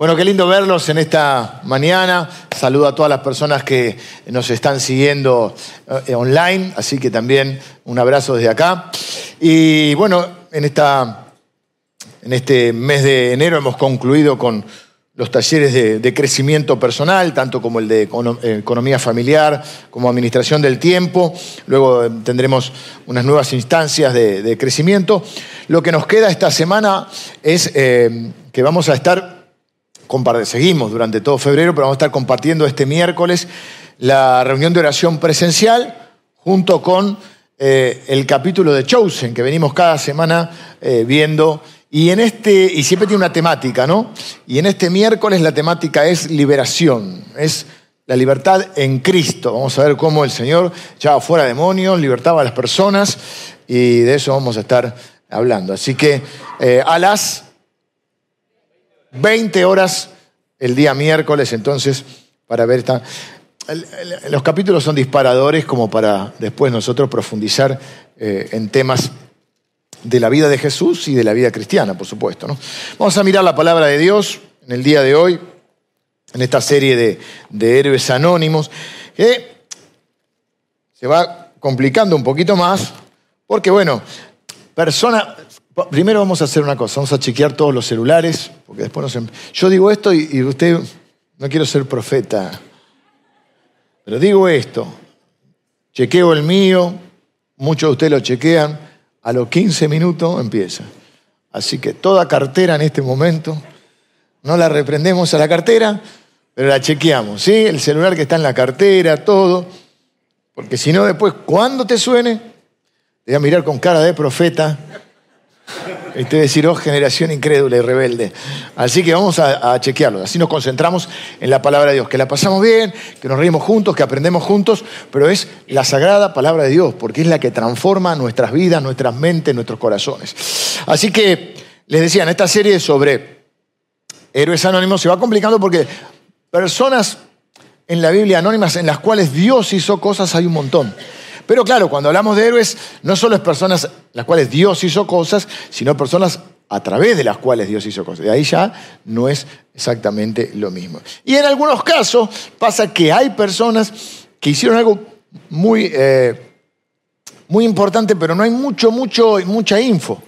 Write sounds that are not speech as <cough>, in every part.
Bueno, qué lindo verlos en esta mañana. Saludo a todas las personas que nos están siguiendo eh, online, así que también un abrazo desde acá. Y bueno, en, esta, en este mes de enero hemos concluido con los talleres de, crecimiento personal, tanto como el de economía familiar, como administración del tiempo. Luego eh, tendremos unas nuevas instancias de, crecimiento. Lo que nos queda esta semana es eh, que vamos a estar seguimos durante todo febrero, pero vamos a estar compartiendo este miércoles la reunión de oración presencial junto con eh, el capítulo de Chosen que venimos cada semana eh, viendo. Y, en este, y siempre tiene una temática, ¿no? Y en este miércoles la temática es liberación, es la libertad en Cristo. Vamos a ver cómo el Señor echaba fuera demonios, libertaba a las personas y de eso vamos a estar hablando. Así que eh, a las 20 horas el día miércoles, entonces, para ver esta... Los capítulos son disparadores como para después nosotros profundizar eh, en temas de la vida de Jesús y de la vida cristiana, por supuesto. ¿no? Vamos a mirar la palabra de Dios en el día de hoy, en esta serie de, de héroes anónimos, que se va complicando un poquito más, porque bueno, persona, Primero vamos a hacer una cosa, vamos a chequear todos los celulares, porque después nos... Em-, yo digo esto y, usted, no quiero ser profeta, pero digo esto, chequeo el mío, muchos de ustedes lo chequean, a los 15 minutos empieza. Así que toda cartera en este momento, no la reprendemos a la cartera, pero la chequeamos, ¿sí? El celular que está en la cartera, todo, porque si no después, cuando te suene, te voy a mirar con cara de profeta y te decir, oh, generación incrédula y rebelde. Así que vamos a, chequearlo. Así nos concentramos en la palabra de Dios. Que la pasamos bien, que nos reímos juntos, que aprendemos juntos, pero es la sagrada palabra de Dios, porque es la que transforma nuestras vidas, nuestras mentes, nuestros corazones. Así que les decía, en esta serie sobre héroes anónimos se va complicando porque personas en la Biblia anónimas en las cuales Dios hizo cosas hay un montón. Pero claro, cuando hablamos de héroes, no solo es personas las cuales Dios hizo cosas, sino personas a través de las cuales Dios hizo cosas. De ahí ya no es exactamente lo mismo. Y en algunos casos pasa que hay personas que hicieron algo muy, eh, muy importante, pero no hay mucho, mucho, mucha info.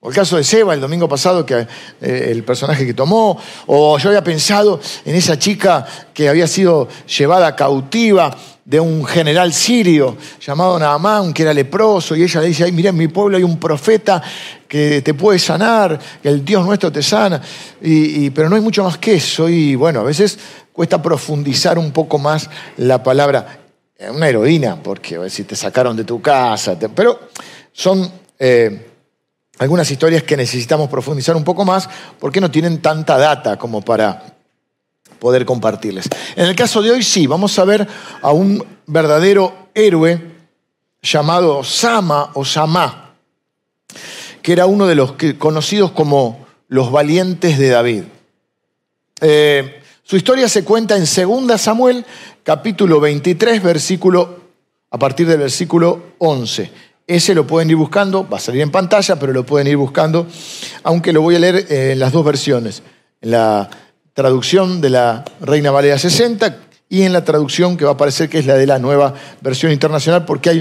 O el caso de Seba el domingo pasado, que, eh, el personaje que tomó, o yo había pensado en esa chica que había sido llevada cautiva de un general sirio llamado Naamán, que era leproso, y ella le dice, ay, mira, en mi pueblo hay un profeta que te puede sanar, que el Dios nuestro te sana, y, pero no hay mucho más que eso, y bueno, a veces cuesta profundizar un poco más la palabra, una heroína, porque a ver si te sacaron de tu casa, pero son... Eh, algunas historias que necesitamos profundizar un poco más porque no tienen tanta data como para poder compartirles. En el caso de hoy sí, vamos a ver a un verdadero héroe llamado Sama o Samá, que era uno de los conocidos como los valientes de David. Eh, su historia se cuenta en 2 Samuel, capítulo 23, versículo, a partir del versículo 11. Ese lo pueden ir buscando, va a salir en pantalla, pero lo pueden ir buscando, aunque lo voy a leer en las dos versiones. En la traducción de la Reina Valera 60 y en la traducción que va a aparecer que es la de la nueva versión internacional, porque hay,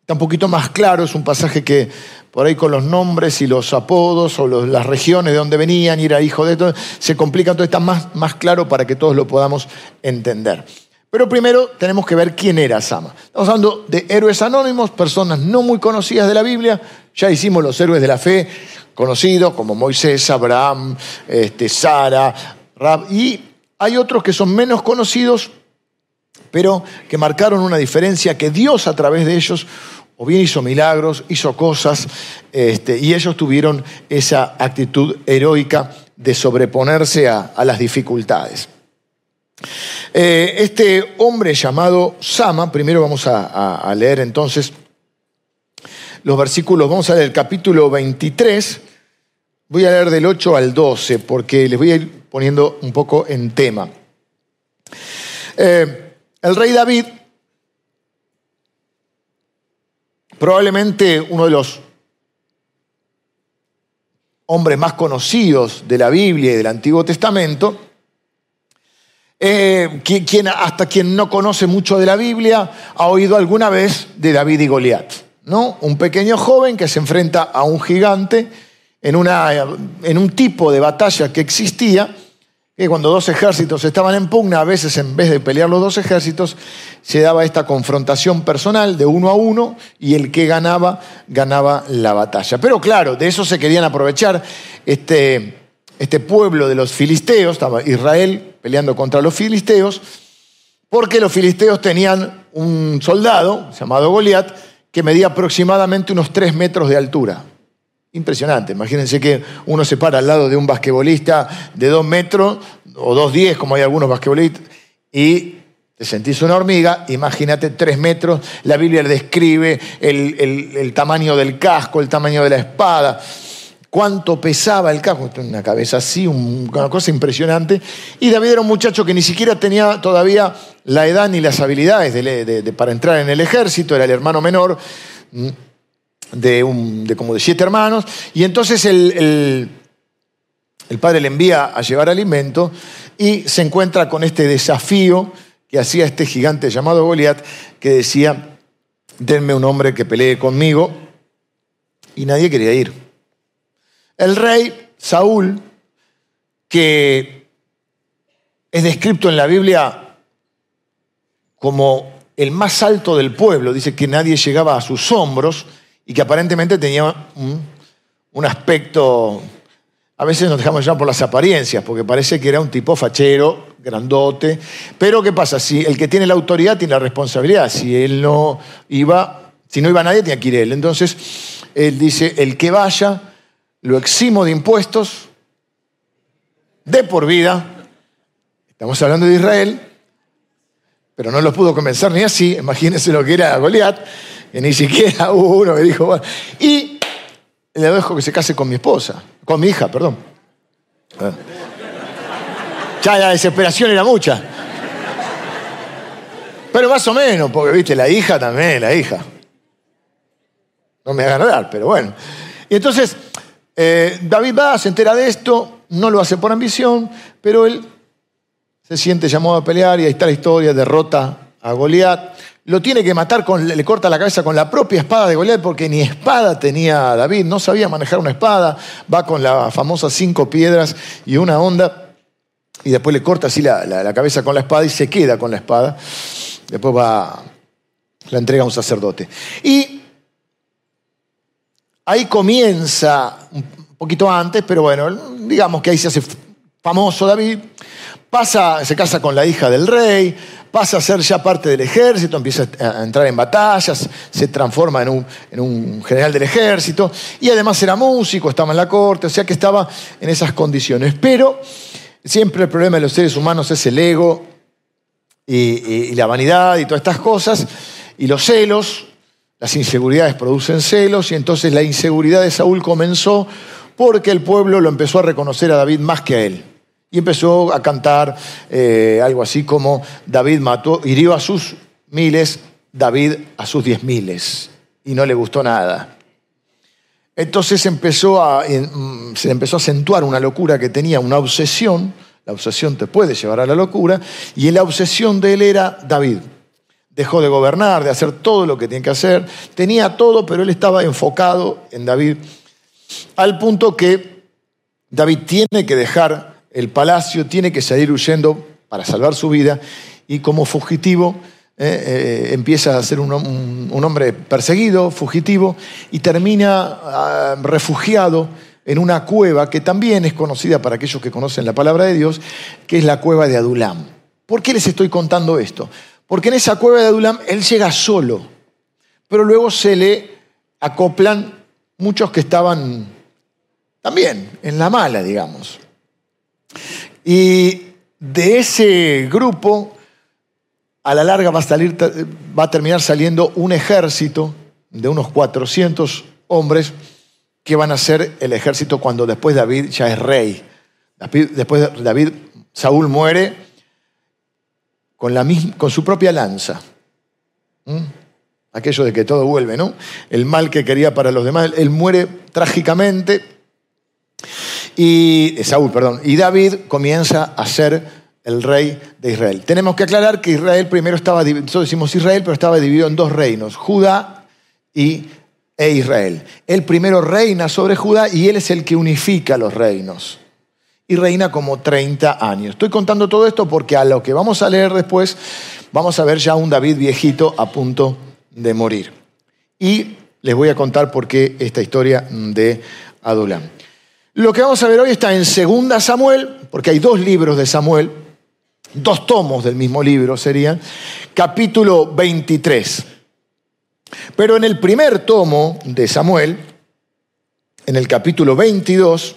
está un poquito más claro, es un pasaje que por ahí con los nombres y los apodos o las regiones de donde venían y era hijo de todo, se complica, entonces está más, más claro para que todos lo podamos entender. Pero primero tenemos que ver quién era Sama. Estamos hablando de héroes anónimos, personas no muy conocidas de la Biblia. Ya hicimos los héroes de la fe conocidos como Moisés, Abraham, este, Sara, y hay otros que son menos conocidos, pero que marcaron una diferencia que Dios a través de ellos o bien hizo milagros, hizo cosas, este, y ellos tuvieron esa actitud heroica de sobreponerse a, las dificultades. Eh, este hombre llamado Sama, primero vamos a, a, leer entonces los versículos, vamos a leer el capítulo 23, voy a leer del 8 al 12, porque les voy a ir poniendo un poco en tema. Eh, el rey David, probablemente uno de los hombres más conocidos de la Biblia y del Antiguo Testamento, eh, quien, hasta quien no conoce mucho de la Biblia ha oído alguna vez de David y Goliat. ¿no? Un pequeño joven que se enfrenta a un gigante en, una, en un tipo de batalla que existía, que cuando dos ejércitos estaban en pugna, a veces en vez de pelear los dos ejércitos, se daba esta confrontación personal de uno a uno y el que ganaba, ganaba la batalla. Pero claro, de eso se querían aprovechar este, este pueblo de los filisteos, estaba Israel peleando contra los filisteos, porque los filisteos tenían un soldado llamado Goliat que medía aproximadamente unos tres metros de altura. Impresionante. Imagínense que uno se para al lado de un basquetbolista de dos metros o dos diez, como hay algunos basquetbolistas, y te sentís una hormiga, imagínate tres metros. La Biblia describe el tamaño del casco, el tamaño de la espada cuánto pesaba el casco, una cabeza así, una cosa impresionante. Y David era un muchacho que ni siquiera tenía todavía la edad ni las habilidades para entrar en el ejército, era el hermano menor mm, de, como de siete hermanos. Y entonces el, el padre le envía a llevar alimento y se encuentra con este desafío que hacía este gigante llamado Goliat, que decía, denme un hombre que pelee conmigo. Y nadie quería ir. El rey Saúl, que es descrito en la Biblia como el más alto del pueblo, dice que nadie llegaba a sus hombros y que aparentemente tenía un, aspecto, a veces nos dejamos llevar por las apariencias, porque parece que era un tipo fachero, grandote, pero ¿qué pasa? Si el que tiene la autoridad tiene la responsabilidad, si él no iba, si no iba nadie, tenía que ir él. Entonces, él dice, el que vaya, lo eximo de impuestos de por vida. Estamos hablando de Israel, pero no lo pudo convencer ni así. <laughs> Imagínense lo que era Goliat, que ni siquiera <laughs> uno me dijo, bueno, y le dejo que se case con mi esposa, con mi hija, perdón. Ya la desesperación era mucha. Pero más o menos, porque viste, la hija también, la hija. No me hagan dar, pero bueno. Y entonces, eh, David va, se entera de esto, no lo hace por ambición, pero él se siente llamado a pelear y ahí está la historia, derrota a Goliat. Lo tiene que matar, con, le corta la cabeza con la propia espada de Goliat porque ni espada tenía David, no sabía manejar una espada, va con las famosas cinco piedras y una onda y después le corta así la, la cabeza con la espada y se queda con la espada. Después va, la entrega a un sacerdote. Y Ahí comienza un poquito antes, pero bueno, digamos que ahí se hace famoso David, pasa, se casa con la hija del rey, pasa a ser ya parte del ejército, empieza a entrar en batallas, se transforma en un, en un, general del ejército y además era músico, estaba en la corte, o sea que estaba en esas condiciones. Pero siempre el problema de los seres humanos es el ego y la vanidad y todas estas cosas y los celos. Las inseguridades producen celos y entonces la inseguridad de Saúl comenzó porque el pueblo lo empezó a reconocer a David más que a él. Y empezó a cantar eh, algo así como David mató, hirió a sus miles, David a sus diez miles. Y no le gustó nada. Entonces empezó a, mm, se empezó a acentuar una locura que tenía, una obsesión. La obsesión te puede llevar a la locura. Y la obsesión de él era David dejó de gobernar, de hacer todo lo que tiene que hacer, tenía todo, pero él estaba enfocado en David, al punto que David tiene que dejar el palacio, tiene que salir huyendo para salvar su vida, y como fugitivo eh, eh, empieza a ser un, hombre perseguido, fugitivo, y termina ah, refugiado en una cueva que también es conocida para aquellos que conocen la palabra de Dios, que es la cueva de Adulam. ¿Por qué les estoy contando esto? Porque en esa cueva de Adulam él llega solo, pero luego se le acoplan muchos que estaban también en la mala, digamos. Y de ese grupo, a la larga va a, salir, va a terminar saliendo un ejército de unos 400 hombres que van a ser el ejército cuando después David ya es rey. Después David, Saúl muere con, la con su propia lanza. ¿Mm? Aquello de que todo vuelve, ¿no? El mal que quería para los demás, él muere trágicamente y Saúl, perdón, y David comienza a ser el rey de Israel. Tenemos que aclarar que Israel primero estaba, nosotros decimos Israel, pero estaba dividido en dos reinos, Judá y, e Israel. Él primero reina sobre Judá y él es el que unifica los reinos. Y reina como 30 años. Estoy contando todo esto porque a lo que vamos a leer después, vamos a ver ya un David viejito a punto de morir. Y les voy a contar por qué esta historia de Adulam. Lo que vamos a ver hoy está en Segunda Samuel, porque hay dos libros de Samuel, dos tomos del mismo libro serían, capítulo 23. Pero en el primer tomo de Samuel, en el capítulo 22,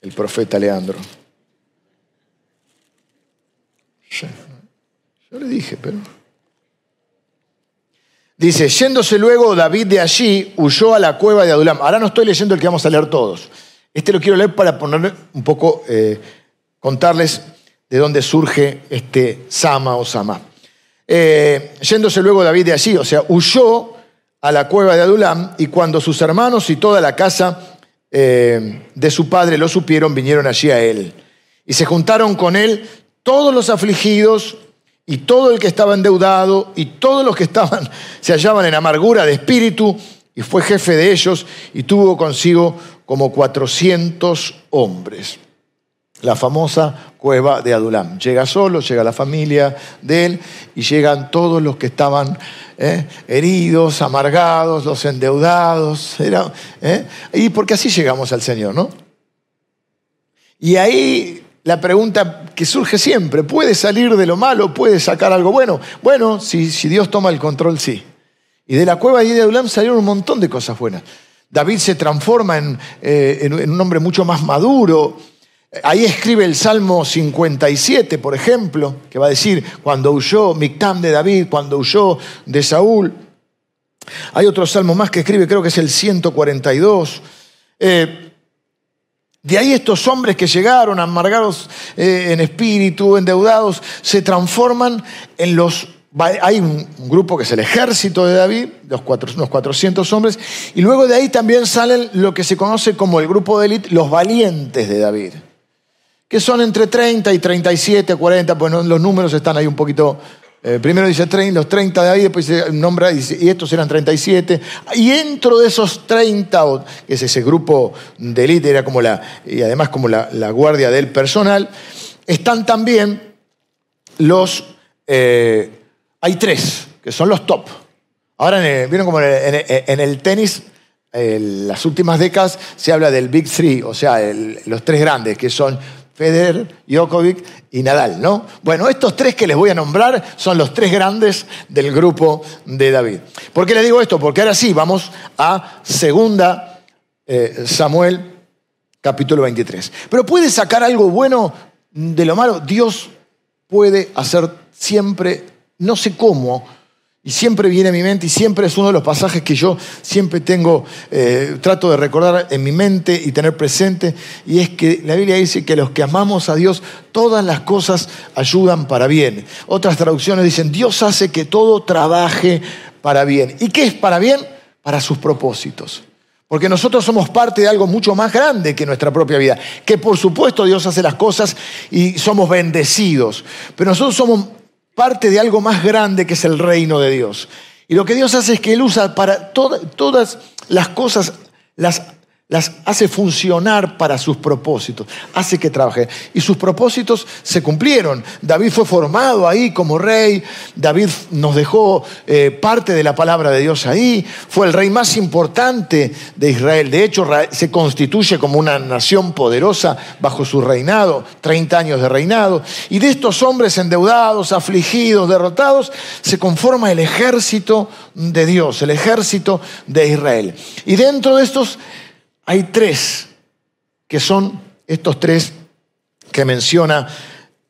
el profeta Leandro. Yo le dije, pero... Dice, yéndose luego David de allí, huyó a la cueva de Adulam. Ahora no estoy leyendo el que vamos a leer todos. Este lo quiero leer para poner un poco, eh, contarles de dónde surge este Sama o Sama. Eh, yéndose luego David de allí, o sea, huyó a la cueva de Adulam y cuando sus hermanos y toda la casa eh, de su padre lo supieron, vinieron allí a él. Y se juntaron con él todos los afligidos y todo el que estaba endeudado y todos los que estaban <laughs> se hallaban en amargura de espíritu y fue jefe de ellos y tuvo consigo como 400 hombres. La famosa cueva de Adulam. Llega solo, llega la familia de él y llegan todos los que estaban eh, heridos, amargados, los endeudados. Era, eh, y porque así llegamos al Señor, ¿no? Y ahí la pregunta que surge siempre, ¿puede salir de lo malo? ¿Puede sacar algo bueno? Bueno, si, si Dios toma el control, sí. Y de la cueva de Adulam salieron un montón de cosas buenas. David se transforma eh, en, un hombre mucho más maduro. Ahí escribe el Salmo 57, por ejemplo, que va a decir, cuando huyó Mictam de David, cuando huyó de Saúl. Hay otro salmo más que escribe, creo que es el 142. Eh, de ahí estos hombres que llegaron amargados eh, en espíritu, endeudados, se transforman en los hay un grupo que es el ejército de David, los unos 400 hombres, y luego de ahí también salen lo que se conoce como el grupo de élite, los valientes de David, que son entre 30 y 37, 40, pues los números están ahí un poquito... Eh, primero dice los 30 de David, después nombra y estos eran 37. Y dentro de esos 30, que es ese grupo de élite, era como la, y además como la, guardia del personal, están también los... Eh, hay tres, que son los top. Ahora, vieron como en el, tenis, en las últimas décadas se habla del Big Three, o sea, los tres grandes, que son Federer, Djokovic y Nadal, ¿no? Bueno, estos tres que les voy a nombrar son los tres grandes del grupo de David. ¿Por qué les digo esto? Porque ahora sí, vamos a segunda eh, Samuel, capítulo 23. Pero puede sacar algo bueno de lo malo. Dios puede hacer siempre no sé cómo, y siempre viene a mi mente y siempre es uno de los pasajes que yo siempre tengo, eh, trato de recordar en mi mente y tener presente, y es que la Biblia dice que los que amamos a Dios, todas las cosas ayudan para bien. Otras traducciones dicen, Dios hace que todo trabaje para bien. ¿Y qué es para bien? Para sus propósitos. Porque nosotros somos parte de algo mucho más grande que nuestra propia vida. Que por supuesto Dios hace las cosas y somos bendecidos. Pero nosotros somos parte de algo más grande que es el reino de Dios. Y lo que Dios hace es que Él usa para todas las cosas, las las hace funcionar para sus propósitos, hace que trabaje. Y sus propósitos se cumplieron. David fue formado ahí como rey, David nos dejó eh, parte de la palabra de Dios ahí, fue el rey más importante de Israel. De hecho, se constituye como una nación poderosa bajo su reinado, 30 años de reinado. Y de estos hombres endeudados, afligidos, derrotados, se conforma el ejército de Dios, el ejército de Israel. Y dentro de estos hay tres que son estos tres que menciona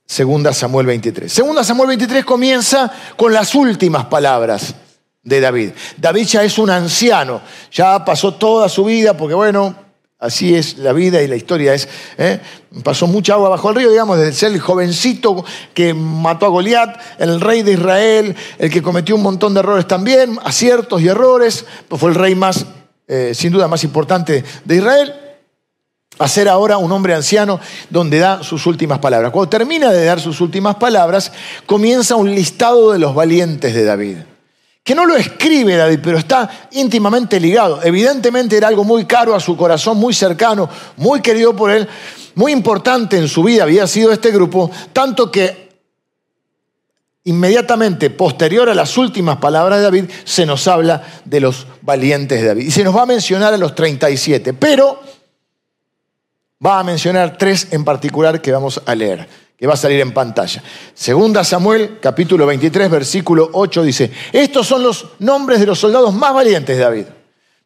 Segunda Samuel 23. Segunda Samuel 23 comienza con las últimas palabras de David. David ya es un anciano, ya pasó toda su vida, porque bueno, así es la vida y la historia es, ¿eh? pasó mucha agua bajo el río, digamos, desde ser el jovencito que mató a Goliat, el rey de Israel, el que cometió un montón de errores también, aciertos y errores, pues fue el rey más eh, sin duda más importante de Israel, a ser ahora un hombre anciano donde da sus últimas palabras. Cuando termina de dar sus últimas palabras, comienza un listado de los valientes de David que no lo escribe David, pero está íntimamente ligado. Evidentemente era algo muy caro a su corazón, muy cercano, muy querido por él, muy importante en su vida había sido este grupo, tanto que inmediatamente posterior a las últimas palabras de David se nos habla de los valientes de David. Y se nos va a mencionar a los 37, pero va a mencionar tres en particular que vamos a leer que va a salir en pantalla. Segunda Samuel, capítulo 23, versículo 8 dice, estos son los nombres de los soldados más valientes de David.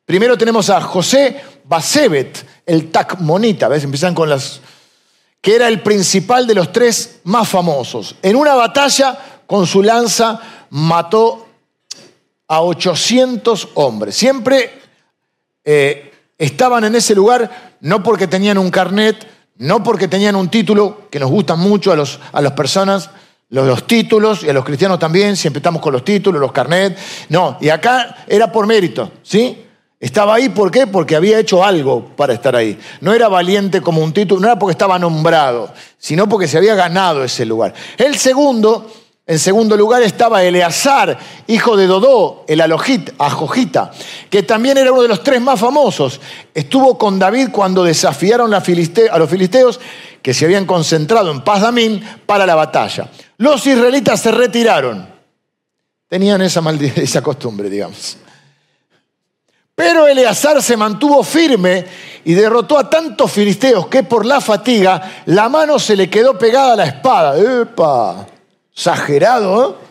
Primero tenemos a José Basebet, el Tacmonita, ¿ves? Empiezan con las... que era el principal de los tres más famosos. En una batalla con su lanza mató a 800 hombres. Siempre eh, estaban en ese lugar no porque tenían un carnet, no porque tenían un título que nos gusta mucho a, los, a las personas, los, los, títulos, y a los cristianos también, siempre estamos con los títulos, los carnets. No, y acá era por mérito, ¿sí? Estaba ahí, ¿por qué? Porque había hecho algo para estar ahí. No era valiente como un título, no era porque estaba nombrado, sino porque se había ganado ese lugar. El segundo en segundo lugar estaba Eleazar, hijo de Dodó, el Ajojita, que también era uno de los tres más famosos. Estuvo con David cuando desafiaron a los filisteos que se habían concentrado en Paz Damín para la batalla. Los israelitas se retiraron. Tenían esa, <laughs> esa costumbre, digamos. Pero Eleazar se mantuvo firme y derrotó a tantos filisteos que por la fatiga la mano se le quedó pegada a la espada. ¡Epa! Exagerado. ¿eh?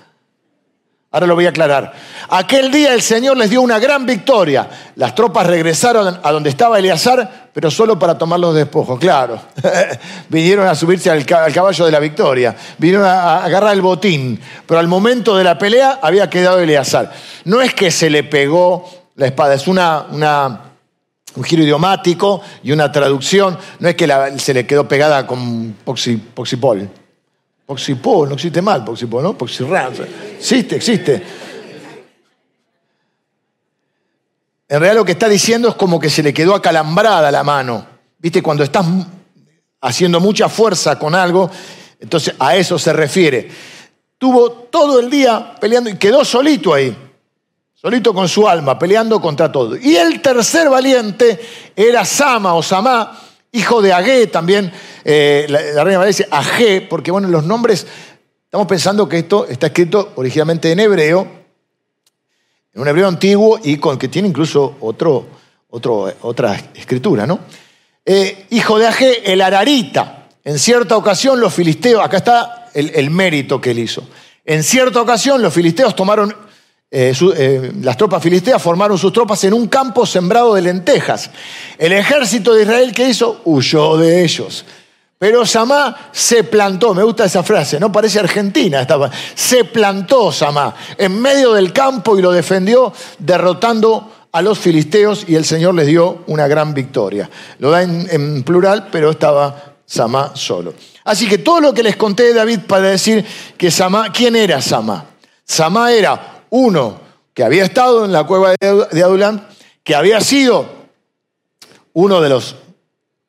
Ahora lo voy a aclarar. Aquel día el Señor les dio una gran victoria. Las tropas regresaron a donde estaba Eleazar, pero solo para tomar los despojos. Claro, <laughs> vinieron a subirse al, caballo de la victoria, vinieron a, agarrar el botín, pero al momento de la pelea había quedado Eleazar. No es que se le pegó la espada, es una, un giro idiomático y una traducción. No es que se le quedó pegada con poxipol. Poxipol, no existe mal Poxipol, ¿no? Poxirran. Existe, existe. En realidad lo que está diciendo es como que se le quedó acalambrada la mano. ¿Viste? Cuando estás haciendo mucha fuerza con algo, entonces a eso se refiere. Tuvo todo el día peleando y quedó solito ahí, solito con su alma, peleando contra todo. Y el tercer valiente era Sama o Samá, hijo de Agé también, eh, la, reina dice Agé, porque bueno, los nombres, estamos pensando que esto está escrito originalmente en hebreo, en un hebreo antiguo y con que tiene incluso otro, otro, otra escritura, ¿no? Eh, hijo de Agé, el Ararita. En cierta ocasión los filisteos, acá está el mérito que él hizo. En cierta ocasión los filisteos tomaron eh, eh, las tropas filisteas formaron sus tropas en un campo sembrado de lentejas. El ejército de Israel, ¿qué hizo? Huyó de ellos. Pero Samá se plantó, me gusta esa frase, no parece Argentina, se plantó Samá en medio del campo y lo defendió derrotando a los filisteos y el Señor les dio una gran victoria. Lo da en plural, pero estaba Samá solo. Así que todo lo que les conté de David para decir que Samá, ¿quién era Samá? Samá era uno que había estado en la cueva de Adulam, que había sido uno de los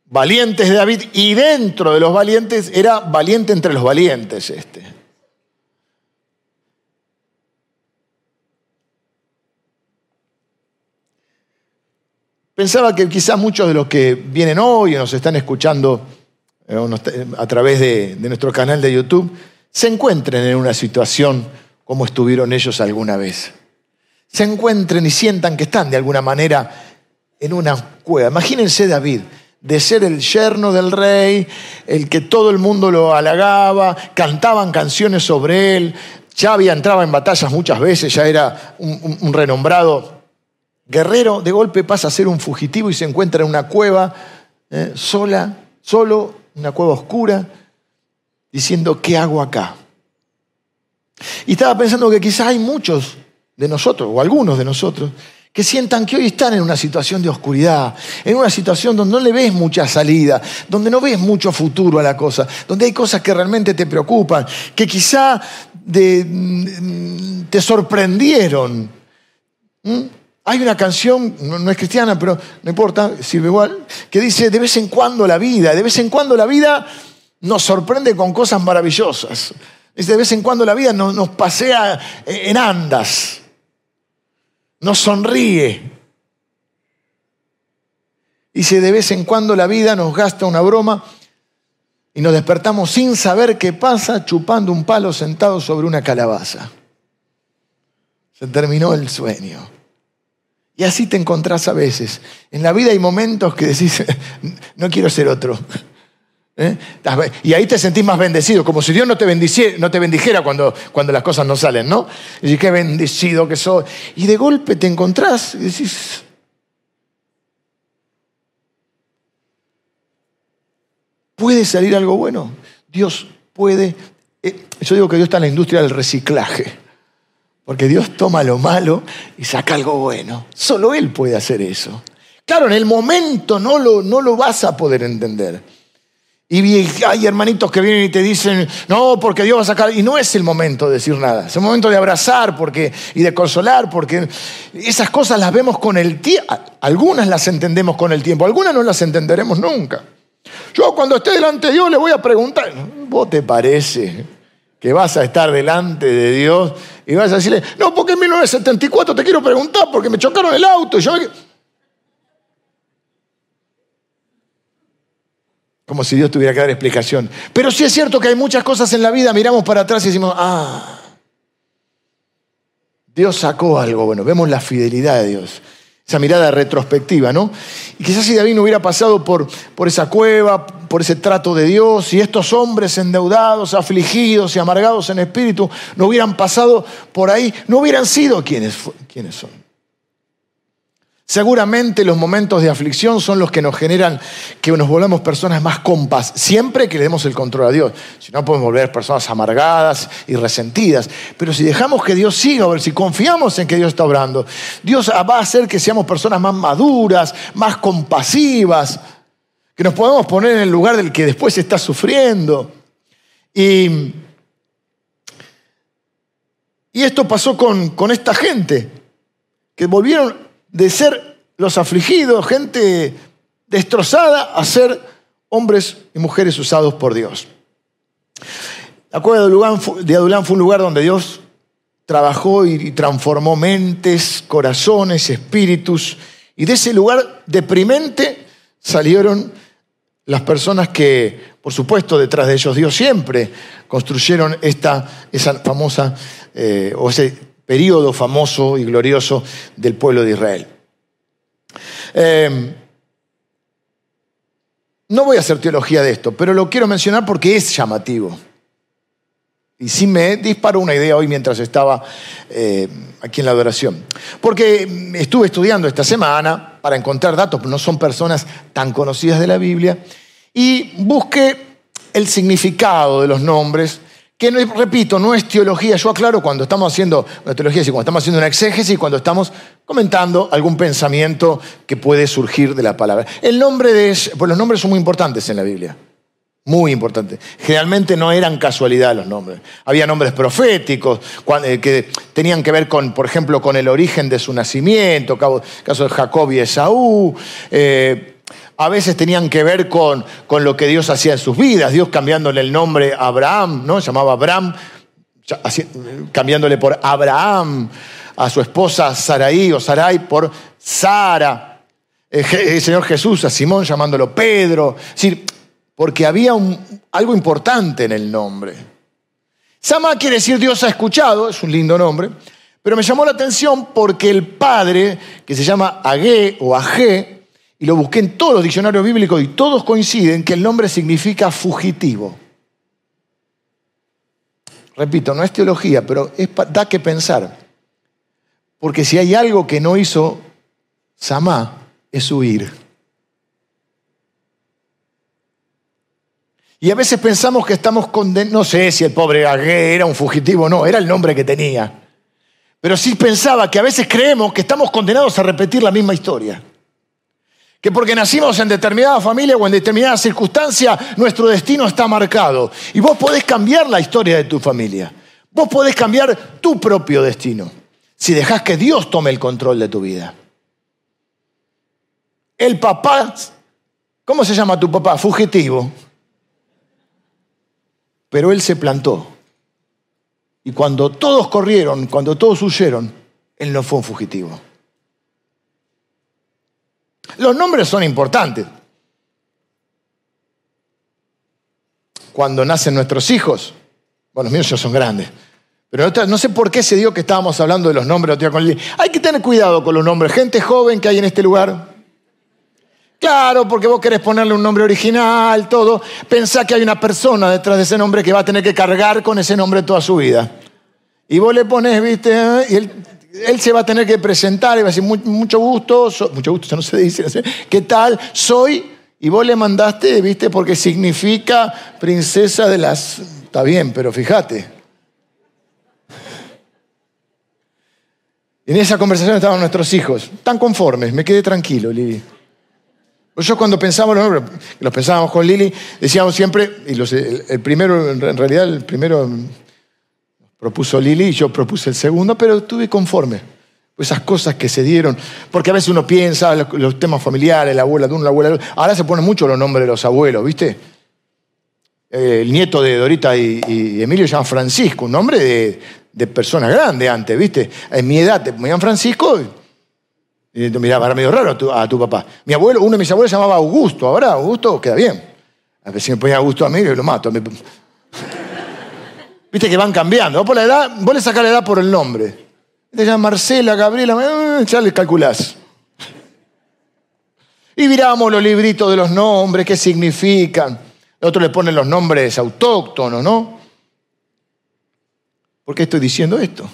valientes de David y dentro de los valientes era valiente entre los valientes este. Pensaba que quizás muchos de los que vienen hoy o nos están escuchando eh, a través de nuestro canal de YouTube se encuentren en una situación como estuvieron ellos alguna vez. Se encuentren y sientan que están de alguna manera en una cueva. Imagínense David, de ser el yerno del rey, el que todo el mundo lo halagaba, cantaban canciones sobre él, ya había entrado en batallas muchas veces, ya era un, renombrado guerrero, de golpe pasa a ser un fugitivo y se encuentra en una cueva eh, sola, solo, una cueva oscura, diciendo, ¿qué hago acá? Y estaba pensando que quizás hay muchos de nosotros, o algunos de nosotros, que sientan que hoy están en una situación de oscuridad, en una situación donde no le ves mucha salida, donde no ves mucho futuro a la cosa, donde hay cosas que realmente te preocupan, que quizá mm, te sorprendieron. hay una canción, no, es cristiana, pero no importa, sirve igual, que dice, de vez en cuando la vida, de vez en cuando la vida nos sorprende con cosas maravillosas. Dice, de vez en cuando la vida nos, pasea en andas, nos sonríe. Dice, de vez en cuando la vida nos gasta una broma y nos despertamos sin saber qué pasa chupando un palo sentado sobre una calabaza. Se terminó el sueño. Y así te encontrás a veces. En la vida hay momentos que decís, <laughs> no quiero ser otro. ¿Eh? Y ahí te sentís más bendecido, como si Dios no te, bendijera cuando, cuando las cosas no salen, ¿no? Y qué bendecido que soy. Y de golpe te encontrás y decís, ¿puede salir algo bueno? Dios puede. Eh, yo digo que Dios está en la industria del reciclaje. Porque Dios toma lo malo y saca algo bueno. Solo Él puede hacer eso. Claro, en el momento no lo, no lo vas a poder entender. Y hay hermanitos que vienen y te dicen, no, porque Dios va a sacar. Y no es el momento de decir nada. Es el momento de abrazar porque, y de consolar, porque esas cosas las vemos con el tiempo. Algunas las entendemos con el tiempo, algunas no las entenderemos nunca. Yo cuando esté delante de Dios le voy a preguntar, ¿vos te parece que vas a estar delante de Dios y vas a decirle, no, porque en 1974 te quiero preguntar porque me chocaron el auto y yo... Como si Dios tuviera que dar explicación. Pero sí es cierto que hay muchas cosas en la vida, miramos para atrás y decimos, ah, Dios sacó algo bueno, vemos la fidelidad de Dios esa mirada retrospectiva, ¿no? Y quizás si David no hubiera pasado por, por esa cueva, por ese trato de Dios, y estos hombres endeudados, afligidos y amargados en espíritu no hubieran pasado por ahí, no hubieran sido quienes, quienes son. Seguramente los momentos de aflicción son los que nos generan que nos volvamos personas más compas, siempre que le demos el control a Dios. Si no, podemos volver personas amargadas y resentidas. Pero si dejamos que Dios siga, o si confiamos en que Dios está obrando, Dios va a hacer que seamos personas más maduras, más compasivas, que nos podamos poner en el lugar del que después está sufriendo. Y, esto pasó con, con esta gente, que volvieron de ser los afligidos, gente destrozada, a ser hombres y mujeres usados por Dios. La cueva de Adulán fue un lugar donde Dios trabajó y transformó mentes, corazones, espíritus, y de ese lugar deprimente salieron las personas que, por supuesto, detrás de ellos Dios siempre construyeron esta, esa famosa, eh, o ese periodo famoso y glorioso del pueblo de Israel. Em, no voy a hacer teología de esto, pero lo quiero mencionar porque es llamativo. Y sí me disparó una idea hoy mientras estaba eh, aquí en la adoración. Porque estuve estudiando esta semana para encontrar datos, no son personas tan conocidas de la Biblia, y busqué el significado de los nombres que repito, no es teología. Yo aclaro cuando estamos haciendo una teología, cuando estamos haciendo una exégesis, cuando estamos comentando algún pensamiento que puede surgir de la palabra. El nombre de, pues los nombres son muy importantes en la Biblia. Muy importantes. Generalmente no eran casualidad los nombres. Había nombres proféticos eh, que tenían que ver con, por ejemplo, con el origen de su nacimiento, caso de Jacob y Esaú. Eh, a veces tenían que ver con, con lo que Dios hacía en sus vidas. Dios cambiándole el nombre a Abraham, ¿no? Llamaba Abraham, cambiándole por Abraham, a su esposa Sarai o Sarai por Sara. El Señor Jesús a Simón llamándolo Pedro. Es decir, porque había algo importante en el nombre. Sama quiere decir Dios ha escuchado, es un lindo nombre, pero me llamó la atención porque el padre, que se llama Agé o Agé, y lo busqué en todos los diccionarios bíblicos y todos coinciden que el nombre significa fugitivo. Repito, no es teología, pero da que pensar. Porque si hay algo que no hizo Samá, es huir. Y a veces pensamos que estamos condenados, no sé si el pobre Agé era un fugitivo o no, era el nombre que tenía. Pero sí pensaba que a veces creemos que estamos condenados a repetir la misma historia que porque nacimos en determinada familia o en determinada circunstancia, nuestro destino está marcado. Y vos podés cambiar la historia de tu familia. Vos podés cambiar tu propio destino. si dejas que Dios tome el control de tu vida. El papá, ¿cómo se llama tu papá? Fugitivo. Pero él se plantó. Y cuando todos corrieron, cuando todos huyeron, él no fue un fugitivo. Los nombres son importantes. Cuando nacen nuestros hijos, bueno, los míos ya son grandes, pero no sé por qué se dio que estábamos hablando de los nombres. Hay que tener cuidado con los nombres. Gente joven que hay en este lugar. Claro, porque vos querés ponerle un nombre original, todo. Pensá que hay una persona detrás de ese nombre que va a tener que cargar con ese nombre toda su vida. Y vos le pones, viste, y él él se va a tener que presentar y va a decir, mucho gusto, mucho gusto, no se dice, ¿qué tal? Soy, y vos le mandaste, viste, porque significa princesa de las... Está bien, pero fíjate. En esa conversación estaban nuestros hijos, tan conformes, me quedé tranquilo, Lili. Yo cuando pensábamos los los pensábamos con Lili, decíamos siempre, y el primero, en realidad el primero propuso Lili yo propuse el segundo, pero estuve conforme. Esas cosas que se dieron, porque a veces uno piensa los, temas familiares, la abuela de uno, la abuela de otro. Ahora se ponen mucho los nombres de los abuelos, ¿viste? El nieto de Dorita y, Emilio se llama Francisco, un nombre de, de, persona grande antes, ¿viste? En mi edad me llaman Francisco y, y miraba, era medio raro a tu, papá. Mi abuelo, uno de mis abuelos se llamaba Augusto, ahora Augusto queda bien. A ver si me ponía Augusto a mí, yo lo mato. Viste que van cambiando. Vos, la edad, vos le sacás la edad por el nombre. Te llaman Marcela, Gabriela, eh, ya les calculás. Y miramos los libritos de los nombres, qué significan. Otros le ponen los nombres autóctonos, ¿no? ¿Por qué estoy diciendo esto?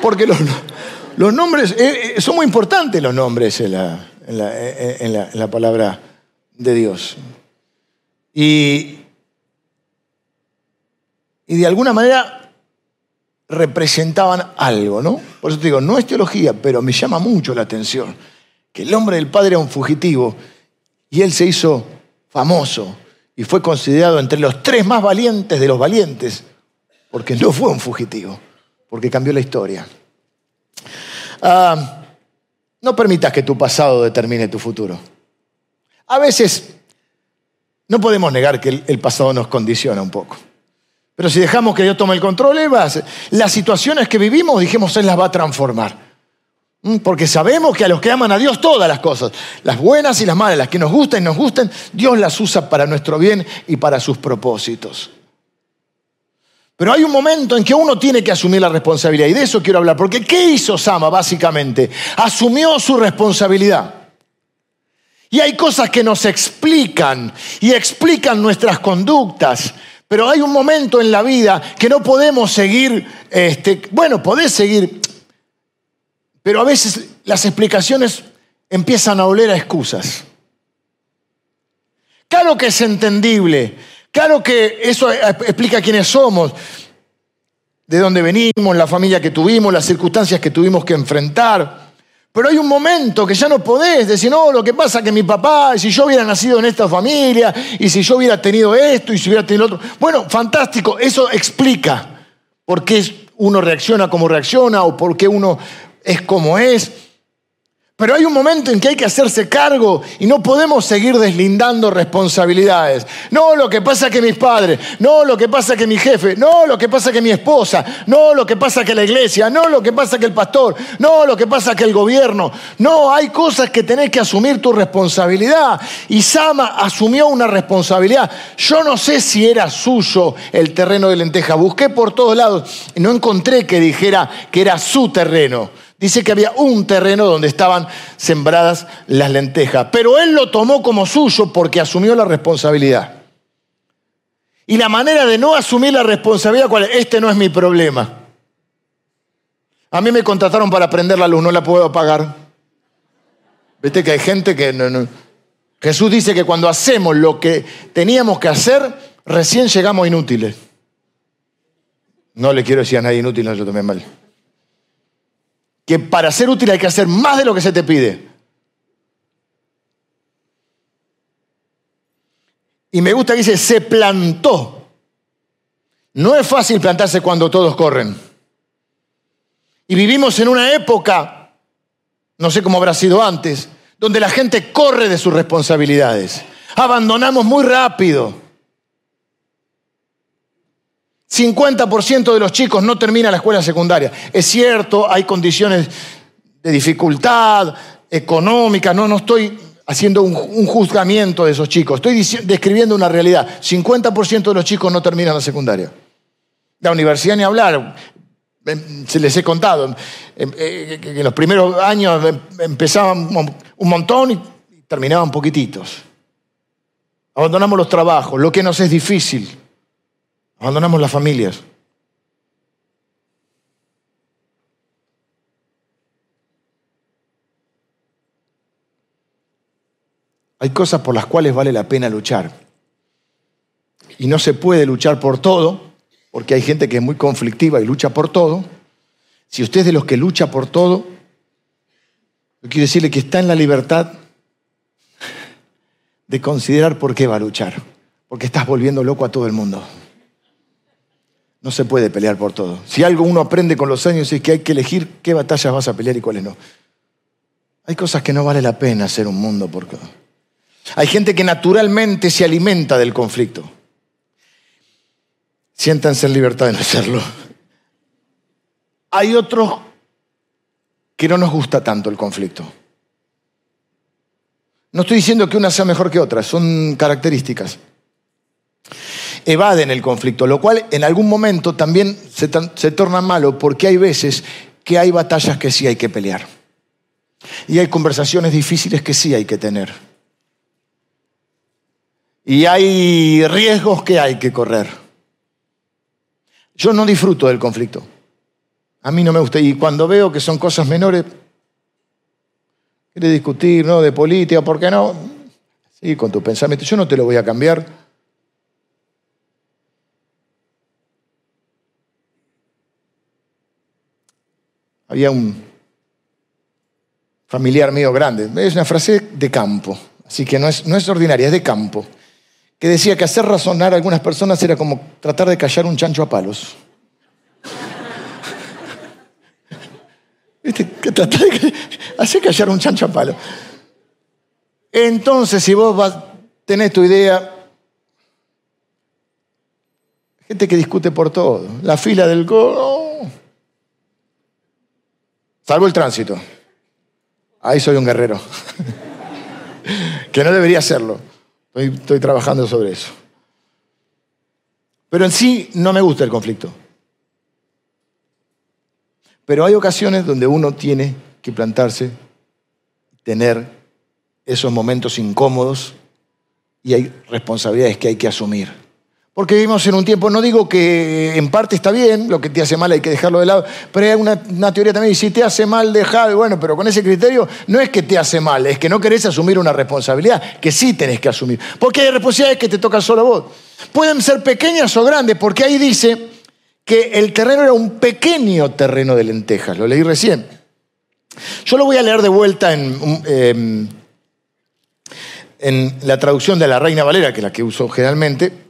Porque los, nombres, eh, eh, son muy importantes los nombres en la palabra de Dios. Y, y de alguna manera representaban algo, ¿no? Por eso te digo, no es teología, pero me llama mucho la atención que el hombre del Padre era un fugitivo y él se hizo famoso y fue considerado entre los tres más valientes de los valientes, porque no fue un fugitivo, porque cambió la historia. Ah, no permitas que tu pasado determine tu futuro. A veces no podemos negar que el pasado nos condiciona un poco. Pero si dejamos que Dios tome el control, las situaciones que vivimos, dijimos, Él las va a transformar. Mm, porque sabemos que a los que aman a Dios todas las cosas, las buenas y las malas, las que nos gustan y nos gustan, Dios las usa para nuestro bien y para sus propósitos. Pero hay un momento en que uno tiene que asumir la responsabilidad y de eso quiero hablar. Porque ¿qué hizo Sama básicamente? Asumió su responsabilidad. Y hay cosas que nos explican y explican nuestras conductas pero hay un momento en la vida que no podemos seguir, este, bueno, podés seguir, pero a veces las explicaciones empiezan a oler a excusas. Claro que es entendible, claro que eso explica quiénes somos, de dónde venimos, la familia que tuvimos, las circunstancias que tuvimos que enfrentar. Pero hay un momento que ya no podés decir, no, lo que pasa es que mi papá, si yo hubiera nacido en esta familia, y si yo hubiera tenido esto, y si hubiera tenido otro. Bueno, fantástico, eso explica por qué uno reacciona como reacciona o por qué uno es como es. Pero hay un momento en que hay que hacerse cargo y no podemos seguir deslindando responsabilidades. No lo que pasa que mis padres, no lo que pasa que mi jefe, no lo que pasa que mi esposa, no lo que pasa que la iglesia, no lo que pasa que el pastor, no lo que pasa que el gobierno. No, hay cosas que tenés que asumir tu responsabilidad. Y Sama asumió una responsabilidad. Yo no sé si era suyo el terreno de lenteja. Busqué por todos lados y no encontré que dijera que era su terreno. Dice que había un terreno donde estaban sembradas las lentejas, pero él lo tomó como suyo porque asumió la responsabilidad. Y la manera de no asumir la responsabilidad, ¿cuál es? Este no es mi problema. A mí me contrataron para prender la luz, no la puedo apagar. Viste que hay gente que Jesús dice que cuando hacemos lo que teníamos que hacer, recién llegamos inútiles. No le quiero decir a nadie inútil, no, yo tomé mal que para ser útil hay que hacer más de lo que se te pide. Y me gusta que dice, se plantó. No es fácil plantarse cuando todos corren. Y vivimos en una época, no sé cómo habrá sido antes, donde la gente corre de sus responsabilidades. Abandonamos muy rápido. 50% de los chicos no terminan la escuela secundaria. Es cierto, hay condiciones de dificultad económica, no, no estoy haciendo un, juzgamiento de esos chicos, estoy describiendo una realidad. 50% de los chicos no terminan la secundaria. La universidad ni hablar, em, se les he contado, em, eh, en los primeros años em, empezaban un montón y terminaban poquititos. Abandonamos los trabajos, lo que nos es difícil. Abandonamos las familias. Hay cosas por las cuales vale la pena luchar. Y no se puede luchar por todo, porque hay gente que es muy conflictiva y lucha por todo. Si usted es de los que lucha por todo, yo quiero decirle que está en la libertad de considerar por qué va a luchar. Porque estás volviendo loco a todo el mundo. No se puede pelear por todo. Si algo uno aprende con los años es que hay que elegir qué batallas vas a pelear y cuáles no. Hay cosas que no vale la pena hacer un mundo por Hay gente que naturalmente se alimenta del conflicto. Siéntanse en libertad de no hacerlo. Hay otros que no nos gusta tanto el conflicto. No estoy diciendo que una sea mejor que otra, son características. Evaden el conflicto, lo cual en algún momento también se, torna malo porque hay veces que hay batallas que sí hay que pelear. Y hay conversaciones difíciles que sí hay que tener. Y hay riesgos que hay que correr. Yo no disfruto del conflicto. A mí no me gusta. Y cuando veo que son cosas menores, Quiere discutir, ¿no? De política, ¿por qué no? Sí, con tu pensamiento. Yo no te lo voy a cambiar. Había un familiar mío grande, es una frase de campo, así que no es, no es ordinaria, es de campo, que decía que hacer razonar a algunas personas era como tratar de callar un chancho a palos. ¿Viste? Que de hacer callar un chancho a palo. Entonces, si vos tenés tu idea, gente que discute por todo, la fila del go, salvo el tránsito. Ahí soy un guerrero, <laughs> que no debería serlo. estoy trabajando sobre eso. Pero en sí no me gusta el conflicto. Pero hay ocasiones donde uno tiene que plantarse, tener esos momentos incómodos y hay responsabilidades que hay que asumir. Porque vivimos en un tiempo, no digo que en parte está bien, lo que te hace mal hay que dejarlo de lado, pero hay una, teoría también, y si te hace mal, dejado, bueno, pero con ese criterio no es que te hace mal, es que no querés asumir una responsabilidad, que sí tenés que asumir. Porque hay responsabilidades que te tocan solo a vos. Pueden ser pequeñas o grandes, porque ahí dice, que el terreno era un pequeño terreno de lentejas, lo leí recién. Yo lo voy a leer de vuelta en, em, en la traducción de la Reina Valera, que es la que uso generalmente.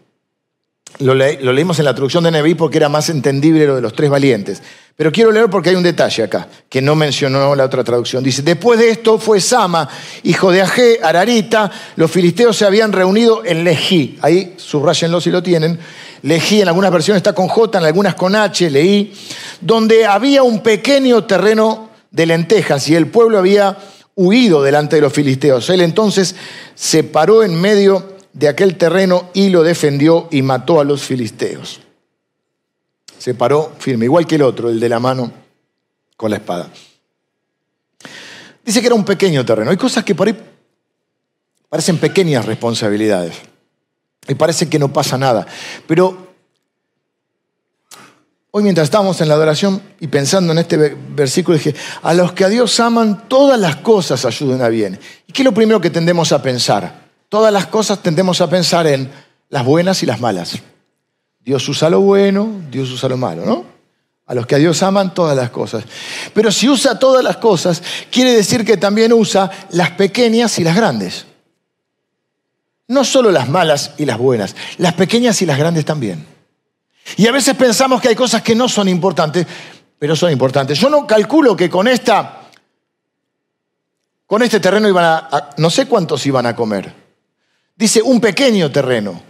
Lo, leímos en la traducción de Neví porque era más entendible lo de los tres valientes. Pero quiero leer porque hay un detalle acá que no mencionó la otra traducción. Dice, después de esto fue Sama, hijo de Agé, Ararita, los filisteos se habían reunido en Lejí. Ahí, subrayenlo si lo tienen leí, en algunas versiones está con J, en algunas con H, leí, donde había un pequeño terreno de lentejas y el pueblo había huido delante de los filisteos. Él entonces se paró en medio de aquel terreno y lo defendió y mató a los filisteos. Se paró firme, igual que el otro, el de la mano con la espada. Dice que era un pequeño terreno. Hay cosas que parecen pequeñas responsabilidades. Y parece que no pasa nada. Pero hoy mientras estábamos en la adoración y pensando en este versículo, dije, a los que a Dios aman, todas las cosas ayuden a bien. ¿Y qué es lo primero que tendemos a pensar? Todas las cosas tendemos a pensar en las buenas y las malas. Dios usa lo bueno, Dios usa lo malo, ¿no? A los que a Dios aman todas las cosas. Pero si usa todas las cosas, quiere decir que también usa las pequeñas y las grandes. No solo las malas y las buenas, las pequeñas y las grandes también. Y a veces pensamos que hay cosas que no son importantes, pero son importantes. Yo no calculo que con esta, con este terreno iban a, no sé cuántos iban a comer. Dice un pequeño terreno.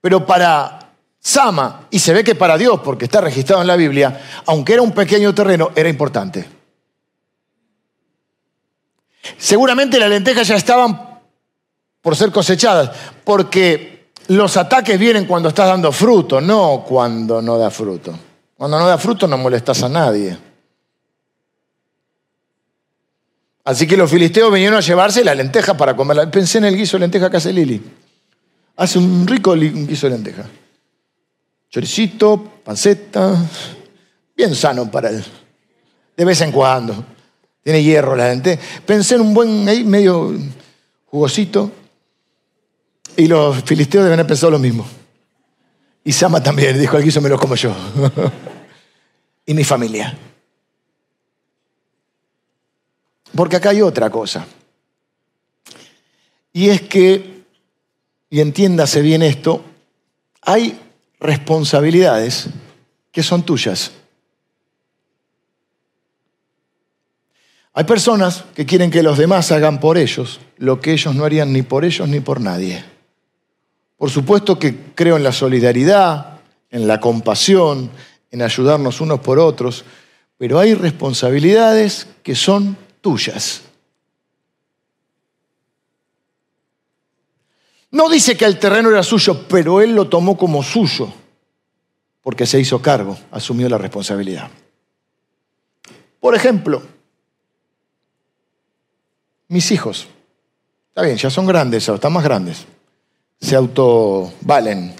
Pero para Sama, y se ve que para Dios, porque está registrado en la Biblia, aunque era un pequeño terreno, era importante. Seguramente las lentejas ya estaban por ser cosechadas, porque los ataques vienen cuando estás dando fruto, no cuando no da fruto. Cuando no da fruto no molestas a nadie. Así que los filisteos vinieron a llevarse la lenteja para comerla. Pensé en el guiso de lenteja que hace Lili. Hace un rico guiso de lenteja. Choricito, panceta, bien sano para él. De vez en cuando. Tiene hierro la lenteja. Pensé en un buen ahí, medio jugosito. Y los filisteos deben haber pensado lo mismo. Y Sama también, dijo, el guiso me lo como yo. <laughs> y mi familia. Porque acá hay otra cosa. Y es que, y entiéndase bien esto, hay responsabilidades que son tuyas. Hay personas que quieren que los demás hagan por ellos lo que ellos no harían ni por ellos ni por nadie. Por supuesto que creo en la solidaridad, en la compasión, en ayudarnos unos por otros, pero hay responsabilidades que son tuyas. No dice que el terreno era suyo, pero él lo tomó como suyo, porque se hizo cargo, asumió la responsabilidad. Por ejemplo, mis hijos, está bien, ya son grandes, están más grandes se autovalen.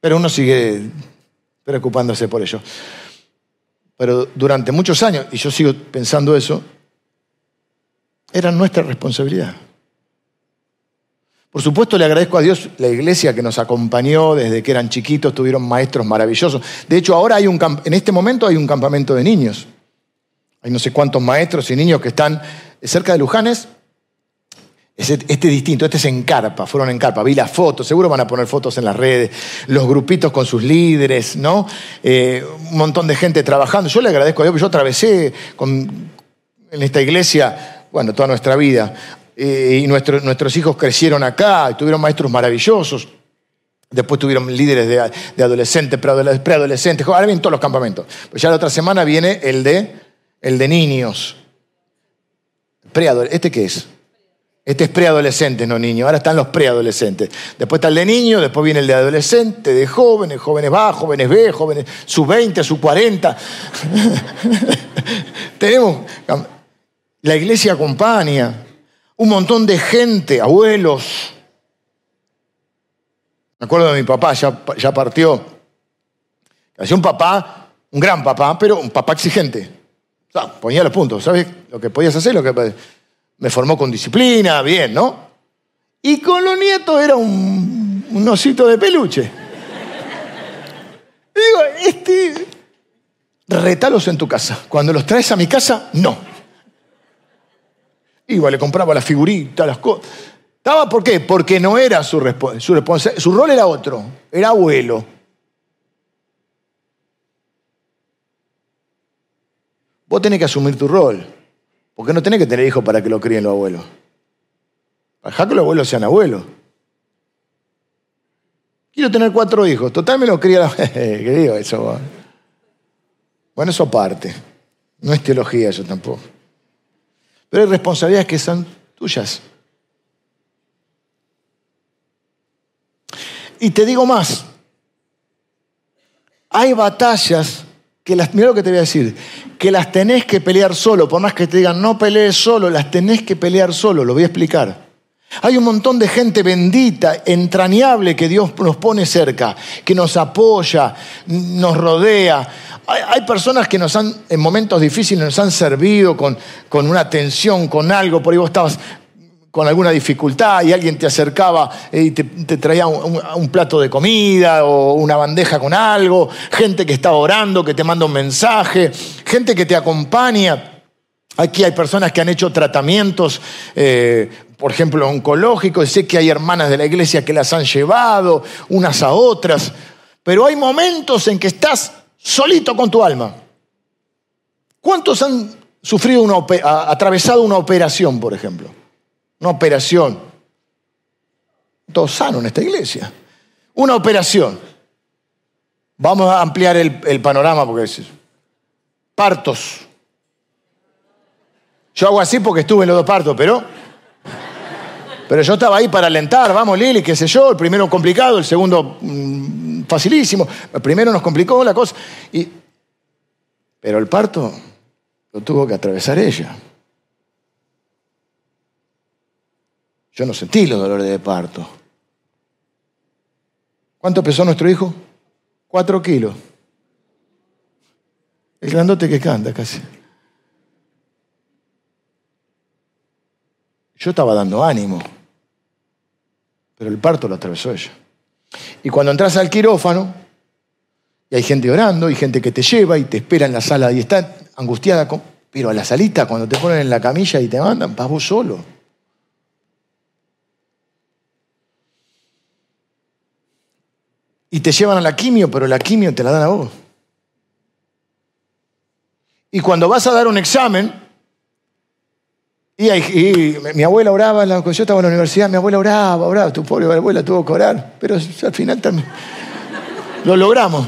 Pero uno sigue preocupándose por ello. Pero durante muchos años, y yo sigo pensando eso, era nuestra responsabilidad. Por supuesto le agradezco a Dios la iglesia que nos acompañó desde que eran chiquitos, tuvieron maestros maravillosos. De hecho, ahora hay un en este momento hay un campamento de niños. Hay no sé cuántos maestros y niños que están cerca de Lujanes este, es distinto, este es en carpa, fueron en carpa, vi las fotos, seguro van a poner fotos en las redes, los grupitos con sus líderes, ¿no? Eh, un montón de gente trabajando. Yo le agradezco a Dios, yo atravesé en esta iglesia, bueno, toda nuestra vida, eh, y nuestros hijos crecieron acá, tuvieron maestros maravillosos. Después tuvieron líderes de, adolescentes, preadolescentes, ahora vienen todos los campamentos. Pues ya la otra semana viene el de, el de niños. ¿Este qué es? Este es preadolescente, no niño. Ahora están los preadolescentes. Después está el de niño, después viene el de adolescente, de jóvenes, jóvenes va, jóvenes B, jóvenes sub 20, sub 40. Tenemos. La iglesia acompaña. Un montón de gente, abuelos. Me acuerdo de mi papá, ya, ya partió. Hacía un papá, un gran papá, pero un papá exigente. O sea, ponía los puntos, ¿sabes? Lo que podías hacer, lo que me formó con disciplina, bien, ¿no? Y con los nietos era un, osito de peluche. Digo, este, retalos en tu casa. Cuando los traes a mi casa, no. Iba, le compraba las figuritas, las cosas. ¿Estaba por qué? Porque no era su, su. Su rol era otro, era abuelo. Vos tenés que asumir tu rol. Porque no tenés que tener hijos para que lo críen los abuelos. Para que los abuelos sean abuelos. Quiero tener cuatro hijos. Total me lo cría la... <laughs> ¿Qué digo eso? Bueno, eso aparte. No es teología eso tampoco. Pero hay responsabilidades que son tuyas. Y te digo más. Hay batallas que las, mira lo que te voy a decir, que las tenés que pelear solo, por más que te digan no pelees solo, las tenés que pelear solo, lo voy a explicar. Hay un montón de gente bendita, entrañable que Dios nos pone cerca, que nos apoya, nos rodea. Hay, personas que nos han, en momentos difíciles, nos han servido con, con una atención, con algo, por ahí vos estabas con alguna dificultad y alguien te acercaba y te, traía un, plato de comida o una bandeja con algo, gente que está orando, que te manda un mensaje, gente que te acompaña. Aquí hay personas que han hecho tratamientos, eh, por ejemplo, oncológicos, sé que hay hermanas de la iglesia que las han llevado unas a otras, pero hay momentos en que estás solito con tu alma. ¿Cuántos han sufrido una, atravesado una operación, por ejemplo? Una operación. Todo sano en esta iglesia. Una operación. Vamos a ampliar el, panorama porque partos. Yo hago así porque estuve en los dos partos, pero pero yo estaba ahí para alentar, vamos Lili, qué sé yo, el primero complicado, el segundo mm, facilísimo, el primero nos complicó la cosa. Y... Pero el parto lo tuvo que atravesar ella. Yo no sentí los dolores de parto. ¿Cuánto pesó nuestro hijo? Cuatro kilos. El grandote que canta casi. Yo estaba dando ánimo pero el parto lo atravesó ella. Y cuando entras al quirófano, y hay gente orando, y gente que te lleva y te espera en la sala y está angustiada, pero a la salita, cuando te ponen en la camilla y te mandan, vas vos solo. Y te llevan a la quimio, pero la quimio te la dan a vos. Y cuando vas a dar un examen, y, mi abuela oraba, cuando yo estaba en la universidad, mi abuela oraba, oraba, tu pobre abuela tuvo que orar, pero al final también lo logramos.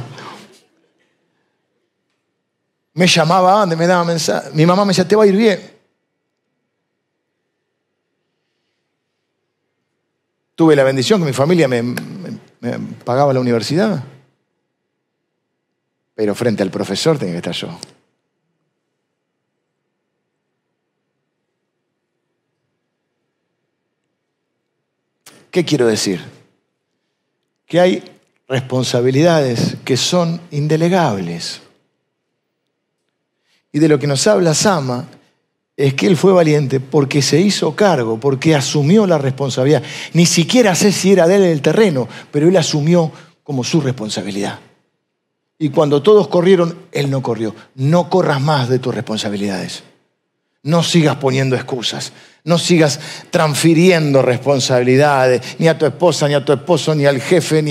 Me llamaba me daba mensaje. Mi mamá me decía, te va a ir bien. Tuve la bendición que mi familia me pagaba la universidad. Pero frente al profesor tenía que estar yo. ¿Qué quiero decir? Que hay responsabilidades que son indelegables. Y de lo que nos habla Sama es que él fue valiente porque se hizo cargo, porque asumió la responsabilidad. Ni siquiera sé si era de él el terreno, pero él asumió como su responsabilidad. Y cuando todos corrieron, él no corrió. No corras más de tus responsabilidades. No sigas poniendo excusas. No sigas transfiriendo responsabilidades ni a tu esposa, ni a tu esposo, ni al jefe, ni,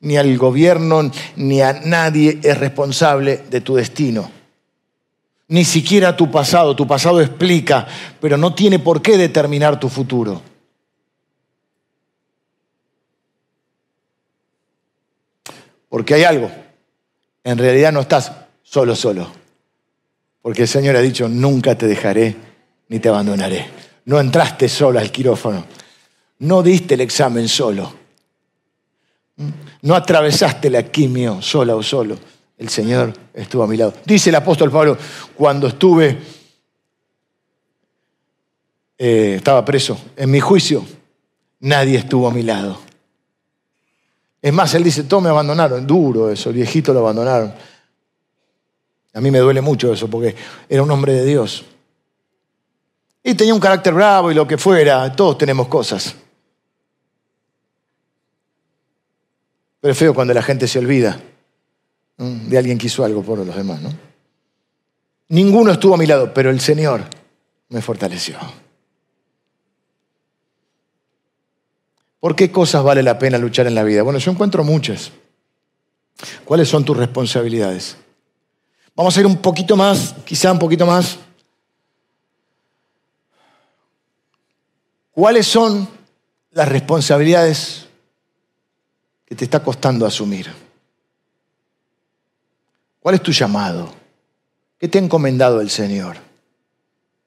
ni al gobierno, ni a nadie es responsable de tu destino. Ni siquiera tu pasado. Tu pasado explica, pero no tiene por qué determinar tu futuro. Porque hay algo. En realidad no estás solo, solo. Porque el Señor ha dicho, nunca te dejaré ni te abandonaré. No entraste solo al quirófano. No diste el examen solo. No atravesaste la quimio sola o solo. El Señor estuvo a mi lado. Dice el apóstol Pablo, cuando estuve, eh, estaba preso, en mi juicio, nadie estuvo a mi lado. Es más, él dice, todos me abandonaron. Duro eso, el viejito lo abandonaron. A mí me duele mucho eso porque era un hombre de Dios. Y tenía un carácter bravo y lo que fuera, todos tenemos cosas. Pero es feo cuando la gente se olvida de alguien que hizo algo por los demás, ¿no? Ninguno estuvo a mi lado, pero el Señor me fortaleció. ¿Por qué cosas vale la pena luchar en la vida? Bueno, yo encuentro muchas. ¿Cuáles son tus responsabilidades? Vamos a ir un poquito más, quizá un poquito más ¿Cuáles son las responsabilidades que te está costando asumir? ¿Cuál es tu llamado? ¿Qué te ha encomendado el Señor?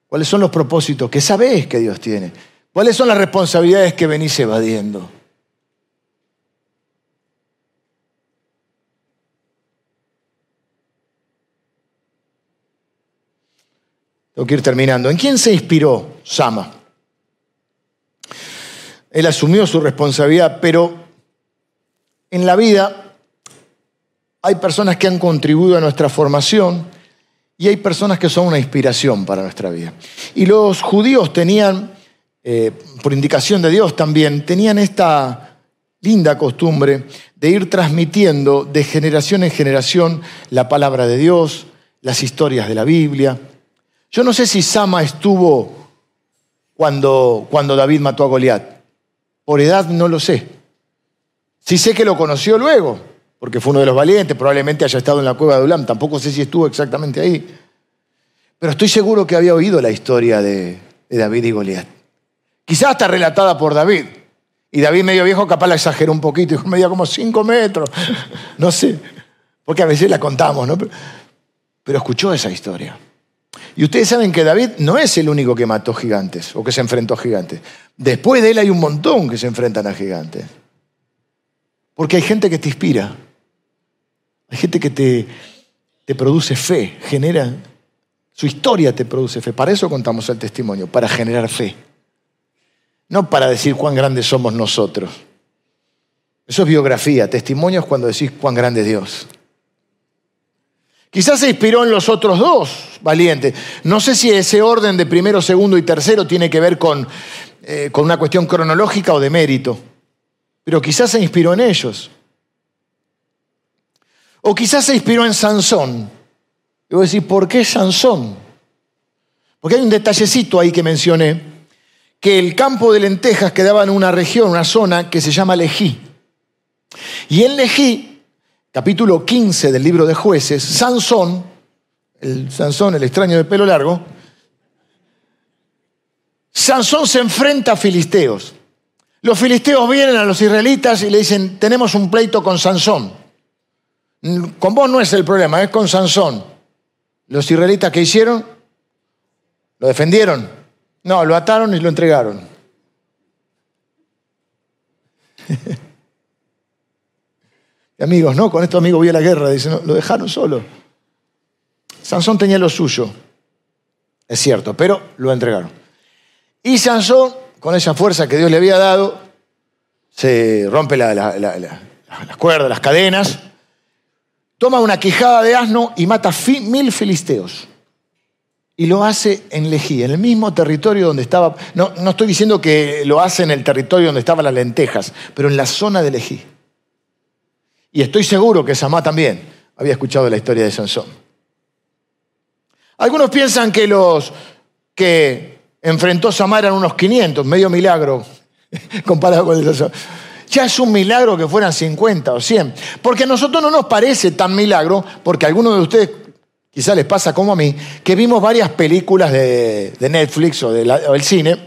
¿Cuáles son los propósitos que sabes que Dios tiene? ¿Cuáles son las responsabilidades que venís evadiendo? Tengo que ir terminando. ¿En quién se inspiró Sama? Él asumió su responsabilidad, pero en la vida hay personas que han contribuido a nuestra formación y hay personas que son una inspiración para nuestra vida. Y los judíos tenían, eh, por indicación de Dios también, tenían esta linda costumbre de ir transmitiendo de generación en generación la palabra de Dios, las historias de la Biblia. Yo no sé si Sama estuvo cuando, cuando David mató a Goliat. Por edad no lo sé. Sí sé que lo conoció luego, porque fue uno de los valientes, probablemente haya estado en la cueva de Ulam, tampoco sé si estuvo exactamente ahí. Pero estoy seguro que había oído la historia de, David y Goliat. Quizás hasta relatada por David. Y David medio viejo capaz la exageró un poquito, dijo, medía como cinco metros, <laughs> no sé, porque a veces la contamos, ¿no? Pero escuchó esa historia. Y ustedes saben que David no es el único que mató gigantes o que se enfrentó a gigantes. Después de él hay un montón que se enfrentan a gigantes. Porque hay gente que te inspira. Hay gente que te, produce fe, genera, su historia te produce fe. Para eso contamos el testimonio, para generar fe. No para decir cuán grandes somos nosotros. Eso es biografía. Testimonio es cuando decís cuán grande es Dios. Quizás se inspiró en los otros dos valientes. No sé si ese orden de primero, segundo y tercero tiene que ver con, eh, con una cuestión cronológica o de mérito, pero quizás se inspiró en ellos. O quizás se inspiró en Sansón. Y voy a decir, ¿por qué Sansón? Porque hay un detallecito ahí que mencioné, que el campo de lentejas quedaba en una región, una zona que se llama Lejí. Y en Lejí capítulo 15 del libro de jueces, Sansón, el Sansón, el extraño de pelo largo, Sansón se enfrenta a filisteos. Los filisteos vienen a los israelitas y le dicen, tenemos un pleito con Sansón. Con vos no es el problema, es con Sansón. Los israelitas que hicieron, lo defendieron. No, lo ataron y lo entregaron. <laughs> amigos, no, con estos amigos a la guerra, dicen, lo dejaron solo. Sansón tenía lo suyo, es cierto, pero lo entregaron. Y Sansón, con esa fuerza que Dios le había dado, se rompe las cuerdas, las cadenas, toma una quijada de asno y mata mil filisteos. Y lo hace en Lejí, en el mismo territorio donde estaba, no, no estoy diciendo que lo hace en el territorio donde estaban las lentejas, pero en la zona de Lejí. Y estoy seguro que Samá también había escuchado la historia de Sansón. Algunos piensan que los que enfrentó Samá eran unos 500, medio milagro <laughs> comparado con el Sansón. Ya es un milagro que fueran 50 o 100. Porque a nosotros no nos parece tan milagro, porque a algunos de ustedes quizás les pasa como a mí, que vimos varias películas de, Netflix o, del cine,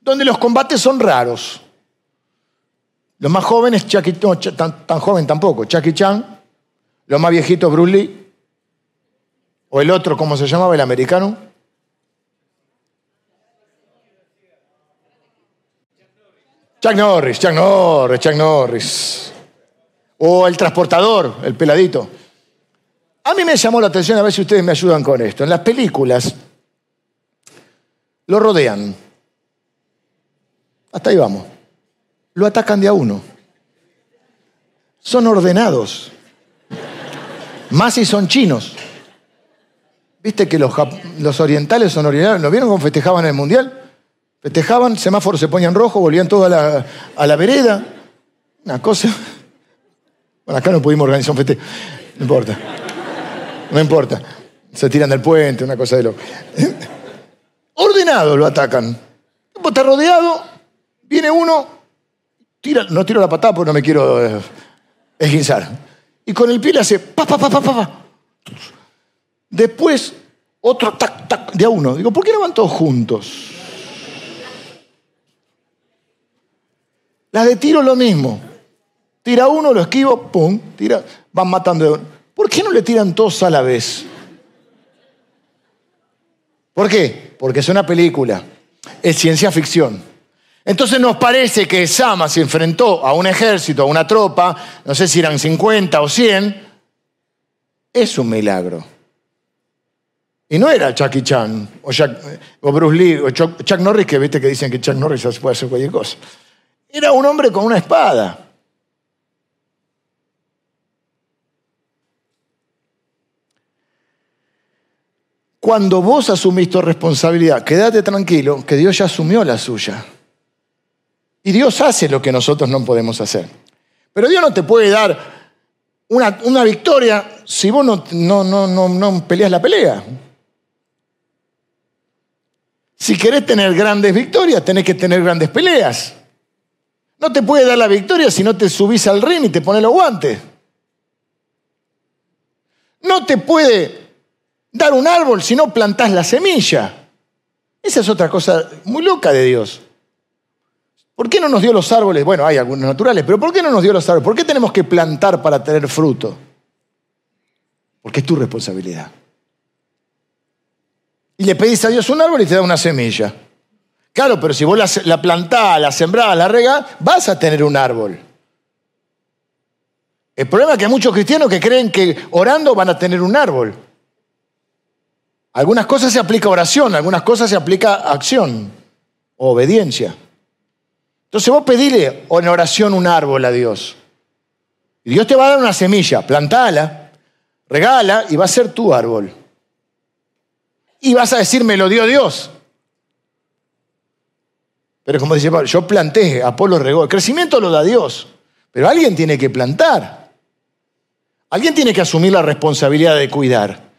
donde los combates son raros. Los más jóvenes, Chucky, no, tan, tan, joven tampoco, Chucky Chan. Los más viejitos, Bruce Lee. O el otro, ¿cómo se llamaba? El americano. Chuck Norris, Chuck Norris, Chuck Norris. O el transportador, el peladito. A mí me llamó la atención, a ver si ustedes me ayudan con esto. En las películas lo rodean. Hasta ahí vamos lo atacan de a uno. Son ordenados. Más si son chinos. ¿Viste que los, orientales son orientales? ¿No vieron cómo festejaban el mundial? Festejaban, semáforos se ponían rojo, volvían todos a la, a la vereda. Una cosa. Bueno, acá no pudimos organizar un festejo. No importa. No importa. Se tiran del puente, una cosa de loco. <laughs> Ordenados lo atacan. Está rodeado, viene uno, no tiro la patada porque no me quiero eh, esguinzar. Y con el pie le hace pa, pa, pa, pa, pa, Después, otro tac, tac, de a uno. Digo, ¿por qué no van todos juntos? Las de tiro lo mismo. Tira uno, lo esquivo, pum, tira, van matando uno. ¿Por qué no le tiran todos a la vez? ¿Por qué? Porque es una película, es ciencia ficción. Entonces nos parece que Sama se enfrentó a un ejército, a una tropa, no sé si eran 50 o 100, es un milagro. Y no era Chucky Chan, o, o Bruce Lee, o Chuck, Norris, que viste que dicen que Chuck Norris puede hacer cualquier cosa. Era un hombre con una espada. Cuando vos asumís tu responsabilidad, quédate tranquilo, que Dios ya asumió la suya. Y Dios hace lo que nosotros no podemos hacer. Pero Dios no te puede dar una, victoria si vos no, no, no, no peleas la pelea. Si querés tener grandes victorias, tenés que tener grandes peleas. No te puede dar la victoria si no te subís al ring y te pones los guantes. No te puede dar un árbol si no plantás la semilla. Esa es otra cosa muy loca de Dios. ¿Por qué no nos dio los árboles? Bueno, hay algunos naturales, pero ¿por qué no nos dio los árboles? ¿Por qué tenemos que plantar para tener fruto? Porque es tu responsabilidad. Y le pedís a Dios un árbol y te da una semilla. Claro, pero si vos la, la plantás, la sembrás, la regás, vas a tener un árbol. El problema es que hay muchos cristianos que creen que orando van a tener un árbol. Algunas cosas se aplica oración, algunas cosas se aplica acción obediencia. Entonces vos pedile en oración un árbol a Dios. Y Dios te va a dar una semilla, plantala, regala y va a ser tu árbol. Y vas a decir, me lo dio Dios. Pero como dice Pablo, yo planté, Apolo regó. El crecimiento lo da Dios, pero alguien tiene que plantar. Alguien tiene que asumir la responsabilidad de cuidar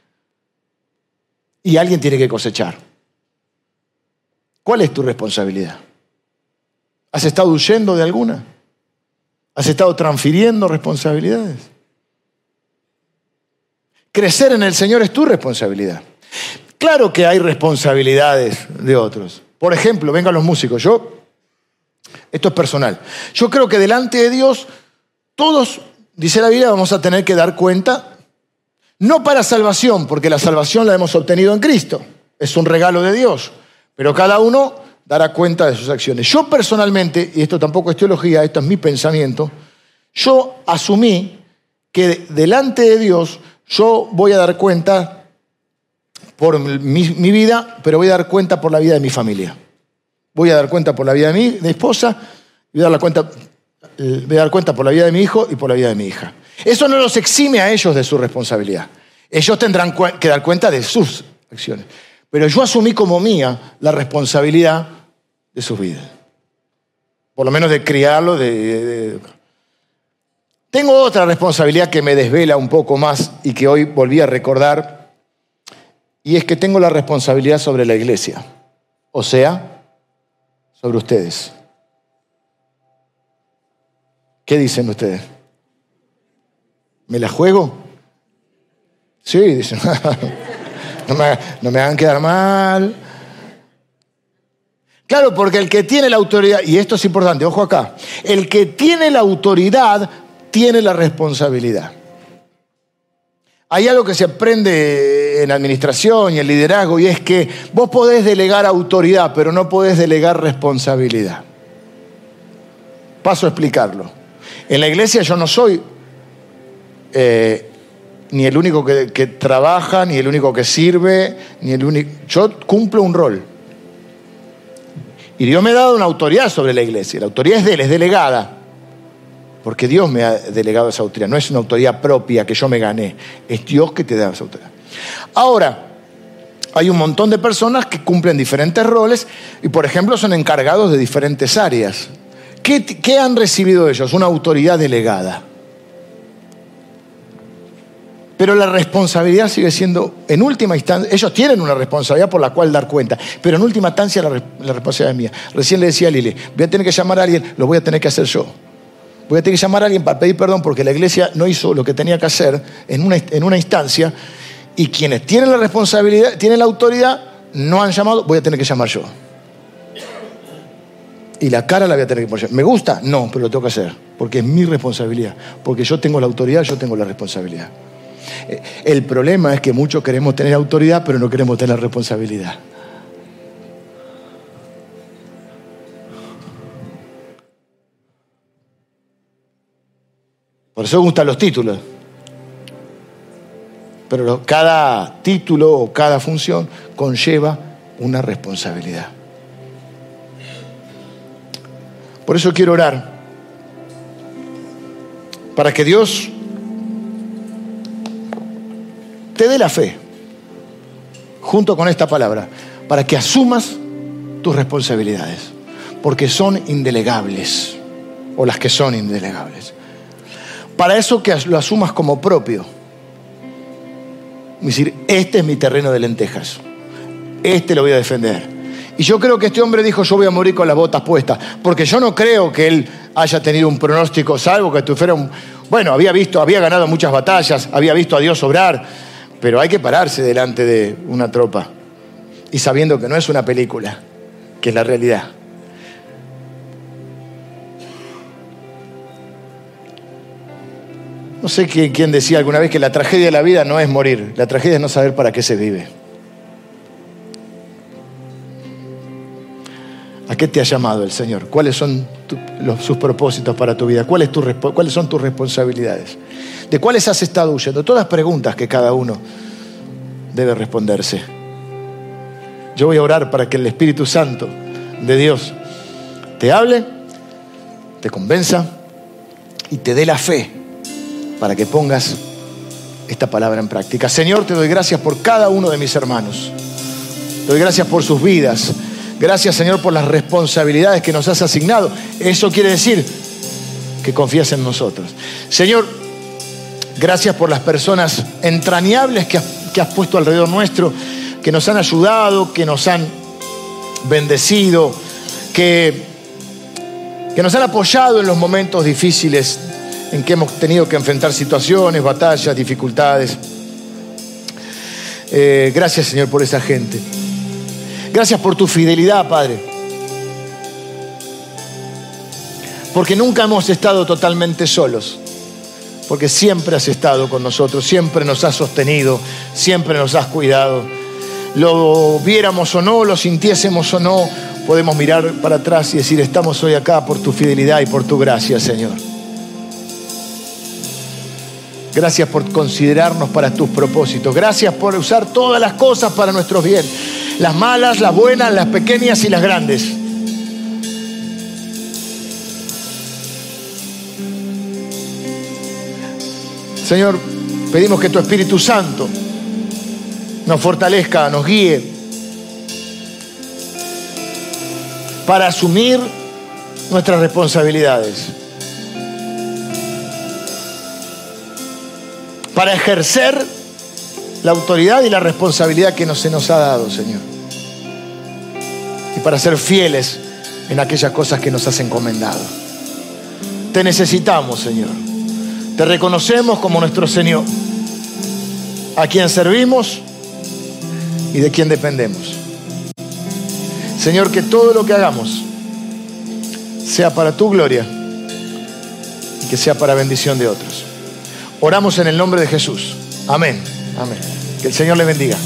y alguien tiene que cosechar. ¿Cuál es tu responsabilidad? ¿Has estado huyendo de alguna? ¿Has estado transfiriendo responsabilidades? Crecer en el Señor es tu responsabilidad. Claro que hay responsabilidades de otros. Por ejemplo, vengan los músicos. Yo, esto es personal. Yo creo que delante de Dios, todos, dice la Biblia, vamos a tener que dar cuenta no para salvación, porque la salvación la hemos obtenido en Cristo. Es un regalo de Dios. Pero cada uno dará cuenta de sus acciones. Yo personalmente, y esto tampoco es teología, esto es mi pensamiento, yo asumí que delante de Dios yo voy a dar cuenta por mi, vida, pero voy a dar cuenta por la vida de mi familia. Voy a dar cuenta por la vida de mi esposa, voy a dar, cuenta, eh, voy a dar cuenta por la vida de mi hijo y por la vida de mi hija. Eso no los exime a ellos de su responsabilidad. Ellos tendrán que dar cuenta de sus acciones. Pero yo asumí como mía la responsabilidad de sus vidas. Por lo menos de criarlo, Tengo otra responsabilidad que me desvela un poco más y que hoy volví a recordar, y es que tengo la responsabilidad sobre la iglesia, o sea, sobre ustedes. ¿Qué dicen ustedes? ¿Me la juego? Sí, dicen, <laughs> no me, hagan quedar mal. Claro, porque el que tiene la autoridad, y esto es importante, ojo acá, el que tiene la autoridad tiene la responsabilidad. Hay algo que se aprende en administración y en liderazgo y es que vos podés delegar autoridad, pero no podés delegar responsabilidad. Paso a explicarlo. En la iglesia yo no soy eh, ni el único que, trabaja, ni el único que sirve, ni el único... Yo cumplo un rol. Y Dios me ha dado una autoridad sobre la iglesia. La autoridad es de él, es delegada. Porque Dios me ha delegado esa autoridad. No es una autoridad propia que yo me gané. Es Dios que te da esa autoridad. Ahora, hay un montón de personas que cumplen diferentes roles y, por ejemplo, son encargados de diferentes áreas. qué han recibido ellos? Una autoridad delegada. Pero la responsabilidad sigue siendo, en última instancia, ellos tienen una responsabilidad por la cual dar cuenta, pero en última instancia la, responsabilidad es mía. Recién le decía a Lili, voy a tener que llamar a alguien, lo voy a tener que hacer yo. Voy a tener que llamar a alguien para pedir perdón porque la iglesia no hizo lo que tenía que hacer en una, en una instancia y quienes tienen la responsabilidad, tienen la autoridad, no han llamado, voy a tener que llamar yo. Y la cara la voy a tener que poner. ¿Me gusta? No, pero lo tengo que hacer, porque es mi responsabilidad, porque yo tengo la autoridad, yo tengo la responsabilidad. Eh, el problema es que muchos queremos tener autoridad, pero no queremos tener responsabilidad. Por eso gustan los títulos. Pero cada título o cada función conlleva una responsabilidad. Por eso quiero orar para que Dios te dé la fe, junto con esta palabra, para que asumas tus responsabilidades, porque son indelegables, o las que son indelegables. Para eso que lo asumas como propio. Es decir, este es mi terreno de lentejas, este lo voy a defender. Y yo creo que este hombre dijo, yo voy a morir con las botas puestas, porque yo no creo que él haya tenido un pronóstico, salvo que tuviera un, Bueno, había visto, había ganado muchas batallas, había visto a Dios obrar, pero hay que pararse delante de una tropa y sabiendo que no es una película, que es la realidad. No sé quién, decía alguna vez que la tragedia de la vida no es morir, la tragedia es no saber para qué se vive. ¿A qué te ha llamado el Señor? ¿Cuáles son sus propósitos para tu vida? ¿Cuáles, ¿Cuáles son tus responsabilidades? ¿De cuáles has estado huyendo? Todas preguntas que cada uno debe responderse. Yo voy a orar para que el Espíritu Santo de Dios te hable, te convenza y te dé la fe para que pongas esta palabra en práctica. Señor, te doy gracias por cada uno de mis hermanos. Te doy gracias por sus vidas. Gracias, Señor, por las responsabilidades que nos has asignado. Eso quiere decir que confías en nosotros. Señor, gracias por las personas entrañables que has, que has puesto alrededor nuestro, que nos han ayudado, que nos han bendecido, que, que nos han apoyado en los momentos difíciles en que hemos tenido que enfrentar situaciones, batallas, dificultades. Eh, gracias Señor por esa gente. Gracias por tu fidelidad, Padre. Porque nunca hemos estado totalmente solos. Porque siempre has estado con nosotros, siempre nos has sostenido, siempre nos has cuidado. Lo viéramos o no, lo sintiésemos o no, podemos mirar para atrás y decir, estamos hoy acá por tu fidelidad y por tu gracia, Señor. Gracias por considerarnos para tus propósitos. Gracias por usar todas las cosas para nuestro bien. Las malas, las buenas, las pequeñas y las grandes. Señor, pedimos que tu Espíritu Santo nos fortalezca, nos guíe para asumir nuestras responsabilidades. Para ejercer la autoridad y la responsabilidad que se nos ha dado, Señor. Y para ser fieles en aquellas cosas que nos has encomendado. Te necesitamos, Señor. Te reconocemos como nuestro Señor, a quien servimos y de quien dependemos. Señor, que todo lo que hagamos sea para tu gloria y que sea para bendición de otros. Oramos en el nombre de Jesús. Amén. Amén. Que el Señor le bendiga.